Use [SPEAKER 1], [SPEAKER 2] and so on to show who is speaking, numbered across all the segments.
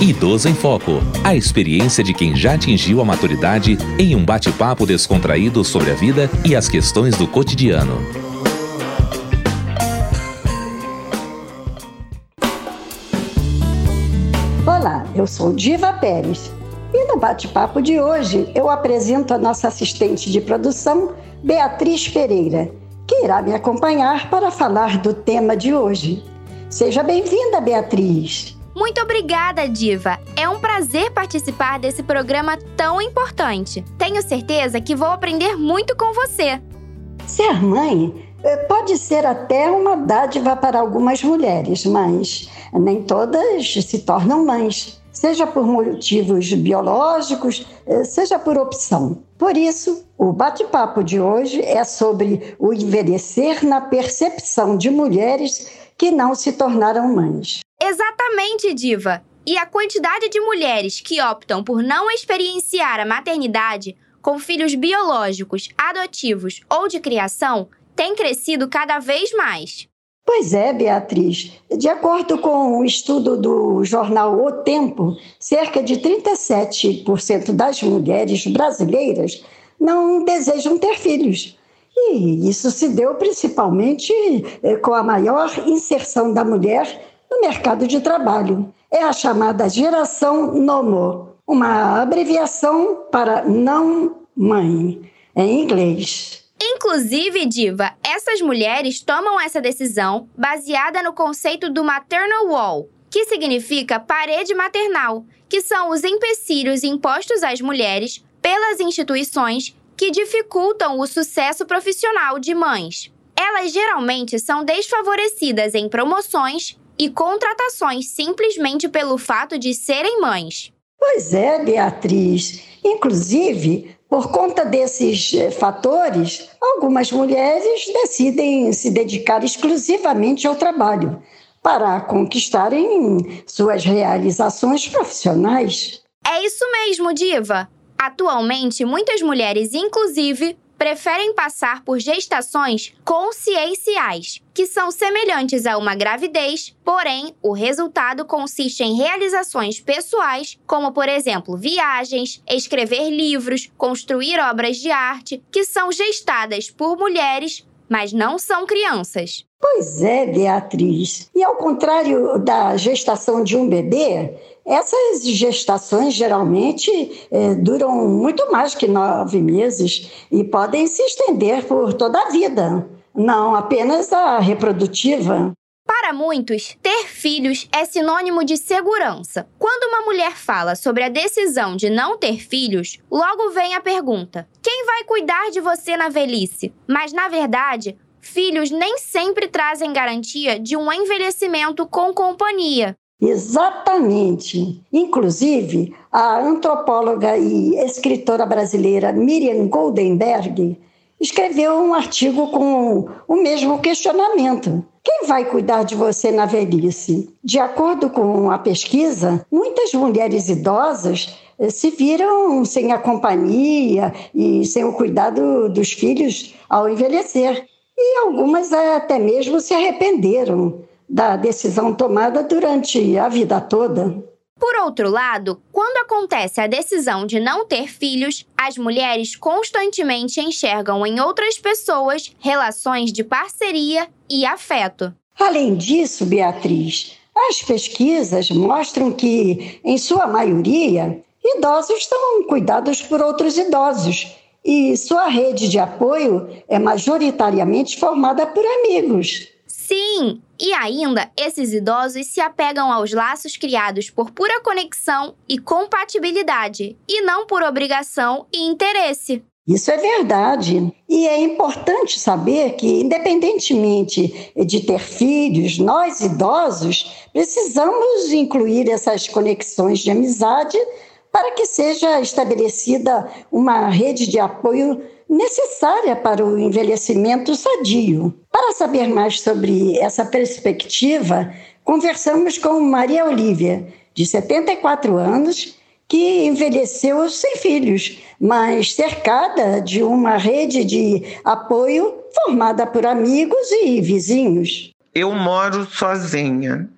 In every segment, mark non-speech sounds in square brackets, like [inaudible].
[SPEAKER 1] Idoso em Foco. A experiência de quem já atingiu a maturidade em um bate-papo descontraído sobre a vida e as questões do cotidiano.
[SPEAKER 2] Olá, eu sou Diva Pérez. E no bate-papo de hoje eu apresento a nossa assistente de produção, Beatriz Pereira, que irá me acompanhar para falar do tema de hoje. Seja bem-vinda, Beatriz.
[SPEAKER 3] Muito obrigada, Diva. É um prazer participar desse programa tão importante. Tenho certeza que vou aprender muito com você.
[SPEAKER 2] Ser mãe eh, pode ser até uma dádiva para algumas mulheres, mas nem todas se tornam mães, seja por motivos biológicos, eh, seja por opção. Por isso, o bate-papo de hoje é sobre o envelhecer na percepção de mulheres que não se tornaram mães.
[SPEAKER 3] Exatamente, Diva! E a quantidade de mulheres que optam por não experienciar a maternidade com filhos biológicos, adotivos ou de criação tem crescido cada vez mais.
[SPEAKER 2] Pois é, Beatriz. De acordo com o um estudo do jornal O Tempo, cerca de 37% das mulheres brasileiras não desejam ter filhos. E isso se deu principalmente eh, com a maior inserção da mulher no mercado de trabalho. É a chamada geração Nomo, uma abreviação para não mãe, em inglês.
[SPEAKER 3] Inclusive, Diva, essas mulheres tomam essa decisão baseada no conceito do maternal wall, que significa parede maternal, que são os empecilhos impostos às mulheres pelas instituições que dificultam o sucesso profissional de mães. Elas geralmente são desfavorecidas em promoções e contratações simplesmente pelo fato de serem mães.
[SPEAKER 2] Pois é, Beatriz. Inclusive, por conta desses eh, fatores, algumas mulheres decidem se dedicar exclusivamente ao trabalho para conquistarem suas realizações profissionais.
[SPEAKER 3] É isso mesmo, Diva. Atualmente, muitas mulheres, inclusive, preferem passar por gestações conscienciais, que são semelhantes a uma gravidez, porém, o resultado consiste em realizações pessoais, como, por exemplo, viagens, escrever livros, construir obras de arte, que são gestadas por mulheres, mas não são crianças.
[SPEAKER 2] Pois é, Beatriz. E ao contrário da gestação de um bebê, essas gestações geralmente é, duram muito mais que nove meses e podem se estender por toda a vida, não apenas a reprodutiva.
[SPEAKER 3] Para muitos, ter filhos é sinônimo de segurança. Quando uma mulher fala sobre a decisão de não ter filhos, logo vem a pergunta: quem vai cuidar de você na velhice? Mas, na verdade, filhos nem sempre trazem garantia de um envelhecimento com companhia.
[SPEAKER 2] Exatamente. Inclusive, a antropóloga e escritora brasileira Miriam Goldenberg escreveu um artigo com o mesmo questionamento. Quem vai cuidar de você na velhice? De acordo com a pesquisa, muitas mulheres idosas eh, se viram sem a companhia e sem o cuidado dos filhos ao envelhecer. E algumas até mesmo se arrependeram da decisão tomada durante a vida toda.
[SPEAKER 3] Por outro lado, quando acontece a decisão de não ter filhos, as mulheres constantemente enxergam em outras pessoas relações de parceria e afeto.
[SPEAKER 2] Além disso, Beatriz, as pesquisas mostram que, em sua maioria, idosos são cuidados por outros idosos e sua rede de apoio é majoritariamente formada por amigos.
[SPEAKER 3] Sim, e ainda esses idosos se apegam aos laços criados por pura conexão e compatibilidade, e não por obrigação e interesse.
[SPEAKER 2] Isso é verdade. E é importante saber que, independentemente de ter filhos, nós idosos precisamos incluir essas conexões de amizade para que seja estabelecida uma rede de apoio necessária para o envelhecimento sadio. Para saber mais sobre essa perspectiva, conversamos com Maria Olívia, de 74 anos, que envelheceu sem filhos, mas cercada de uma rede de apoio formada por amigos e vizinhos.
[SPEAKER 4] Eu moro sozinha,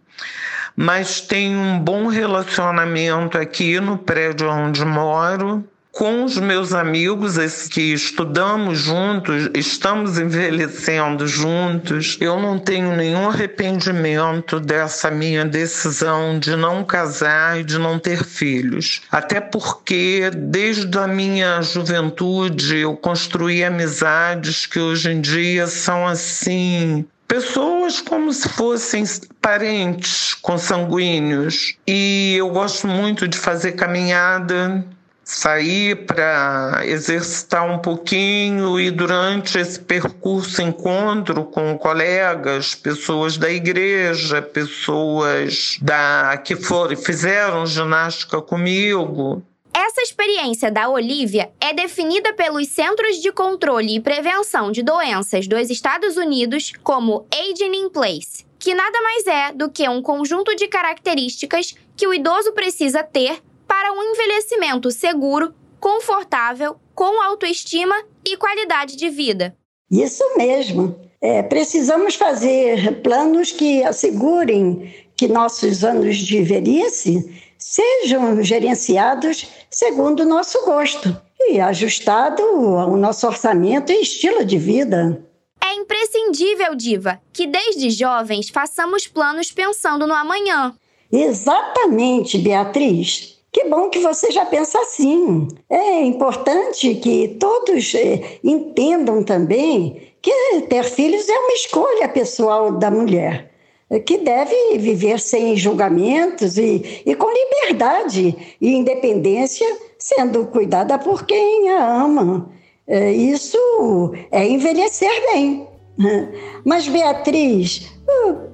[SPEAKER 4] mas tenho um bom relacionamento aqui no prédio onde moro com os meus amigos, que estudamos juntos, estamos envelhecendo juntos. Eu não tenho nenhum arrependimento dessa minha decisão de não casar e de não ter filhos. Até porque, desde a minha juventude, eu construí amizades que hoje em dia são assim pessoas como se fossem parentes consanguíneos. E eu gosto muito de fazer caminhada, sair para exercitar um pouquinho e durante esse percurso encontro com colegas, pessoas da igreja, pessoas da que foram fizeram ginástica comigo.
[SPEAKER 3] Essa experiência da Olivia é definida pelos Centros de Controle e Prevenção de Doenças dos Estados Unidos como Aging in Place, que nada mais é do que um conjunto de características que o idoso precisa ter para um envelhecimento seguro, confortável, com autoestima e qualidade de vida.
[SPEAKER 2] Isso mesmo. É, precisamos fazer planos que assegurem que nossos anos de velhice sejam gerenciados segundo o nosso gosto e ajustado ao nosso orçamento e estilo de vida.
[SPEAKER 3] É imprescindível, Diva, que desde jovens façamos planos pensando no amanhã.
[SPEAKER 2] Exatamente, Beatriz. Que bom que você já pensa assim. É importante que todos eh, entendam também que ter filhos é uma escolha pessoal da mulher, que deve viver sem julgamentos e, e com liberdade e independência, sendo cuidada por quem a ama. É, isso é envelhecer bem. [laughs] Mas, Beatriz,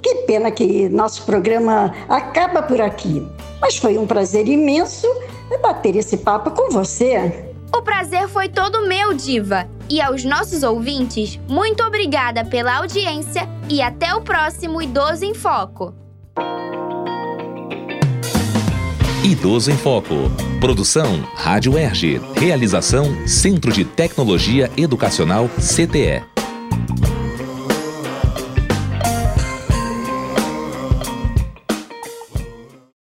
[SPEAKER 2] que pena que nosso programa acaba por aqui. Mas foi um prazer imenso bater esse papo com você.
[SPEAKER 3] O prazer foi todo meu, Diva. E aos nossos ouvintes, muito obrigada pela audiência e até o próximo Idoso em Foco.
[SPEAKER 1] Idoso em Foco. Produção Rádio Erge. Realização Centro de Tecnologia Educacional CTE.